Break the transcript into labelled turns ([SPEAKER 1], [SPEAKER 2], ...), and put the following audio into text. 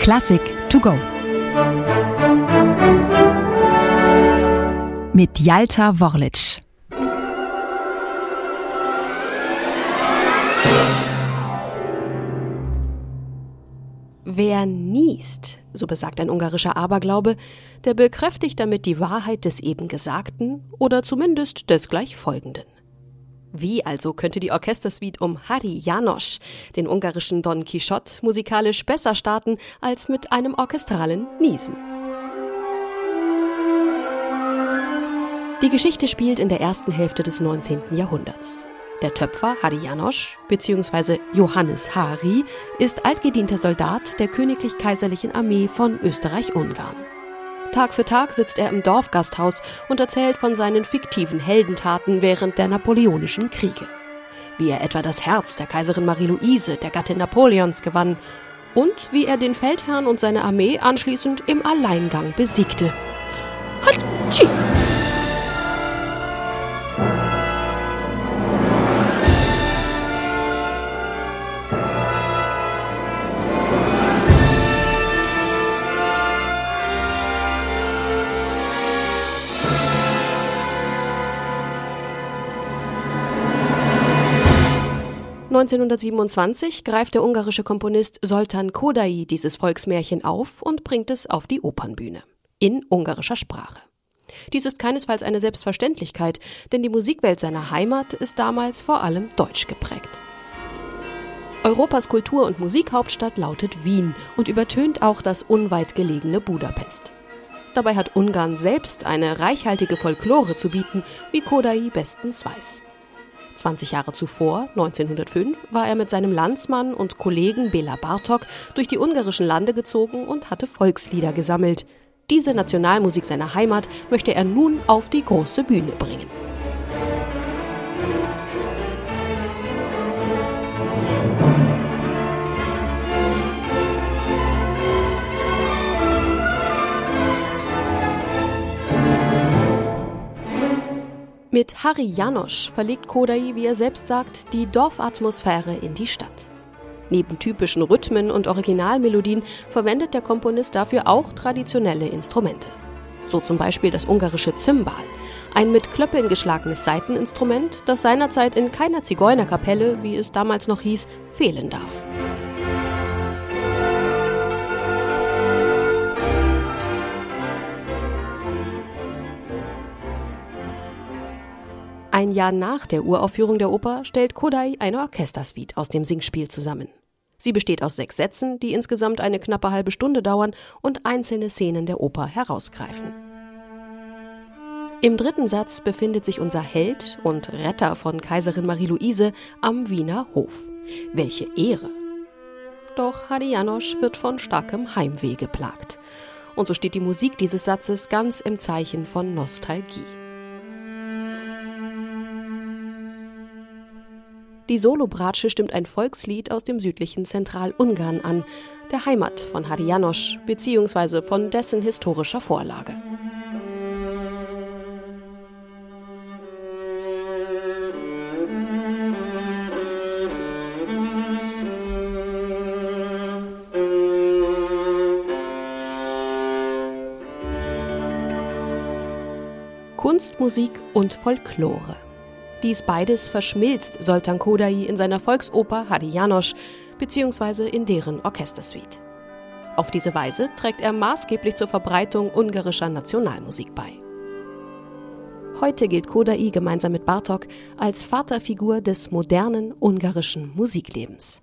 [SPEAKER 1] Klassik to go. Mit Jalta Worlic.
[SPEAKER 2] Wer niest, so besagt ein ungarischer Aberglaube, der bekräftigt damit die Wahrheit des eben Gesagten oder zumindest des gleich Folgenden. Wie also könnte die Orchestersuite um Harry Janosch, den ungarischen Don Quixote, musikalisch besser starten als mit einem orchestralen Niesen? Die Geschichte spielt in der ersten Hälfte des 19. Jahrhunderts. Der Töpfer Harry Janosch bzw. Johannes Hari ist altgedienter Soldat der königlich-kaiserlichen Armee von Österreich-Ungarn. Tag für Tag sitzt er im Dorfgasthaus und erzählt von seinen fiktiven Heldentaten während der napoleonischen Kriege. Wie er etwa das Herz der Kaiserin Marie-Louise, der Gattin Napoleons, gewann und wie er den Feldherrn und seine Armee anschließend im Alleingang besiegte. Hatschi! 1927 greift der ungarische Komponist Soltan Kodai dieses Volksmärchen auf und bringt es auf die Opernbühne. In ungarischer Sprache. Dies ist keinesfalls eine Selbstverständlichkeit, denn die Musikwelt seiner Heimat ist damals vor allem deutsch geprägt. Europas Kultur- und Musikhauptstadt lautet Wien und übertönt auch das unweit gelegene Budapest. Dabei hat Ungarn selbst eine reichhaltige Folklore zu bieten, wie Kodai bestens weiß. 20 Jahre zuvor, 1905, war er mit seinem Landsmann und Kollegen Bela Bartok durch die ungarischen Lande gezogen und hatte Volkslieder gesammelt. Diese Nationalmusik seiner Heimat möchte er nun auf die große Bühne bringen. Mit Harry Janosch verlegt Kodai, wie er selbst sagt, die Dorfatmosphäre in die Stadt. Neben typischen Rhythmen und Originalmelodien verwendet der Komponist dafür auch traditionelle Instrumente. So zum Beispiel das ungarische Zimbal, ein mit Klöppeln geschlagenes Saiteninstrument, das seinerzeit in keiner Zigeunerkapelle, wie es damals noch hieß, fehlen darf. Ein Jahr nach der Uraufführung der Oper stellt Kodai eine Orchestersuite aus dem Singspiel zusammen. Sie besteht aus sechs Sätzen, die insgesamt eine knappe halbe Stunde dauern und einzelne Szenen der Oper herausgreifen. Im dritten Satz befindet sich unser Held und Retter von Kaiserin Marie-Louise am Wiener Hof. Welche Ehre! Doch Hadi Janosch wird von starkem Heimweh geplagt. Und so steht die Musik dieses Satzes ganz im Zeichen von Nostalgie. Die Solobratsche stimmt ein Volkslied aus dem südlichen Zentralungarn an, der Heimat von Hadi Janosch bzw. von dessen historischer Vorlage. Kunst, Musik und Folklore. Dies beides verschmilzt Soltan Kodai in seiner Volksoper Hadi Janosch bzw. in deren Orchestersuite. Auf diese Weise trägt er maßgeblich zur Verbreitung ungarischer Nationalmusik bei. Heute gilt Kodai gemeinsam mit Bartok als Vaterfigur des modernen ungarischen Musiklebens.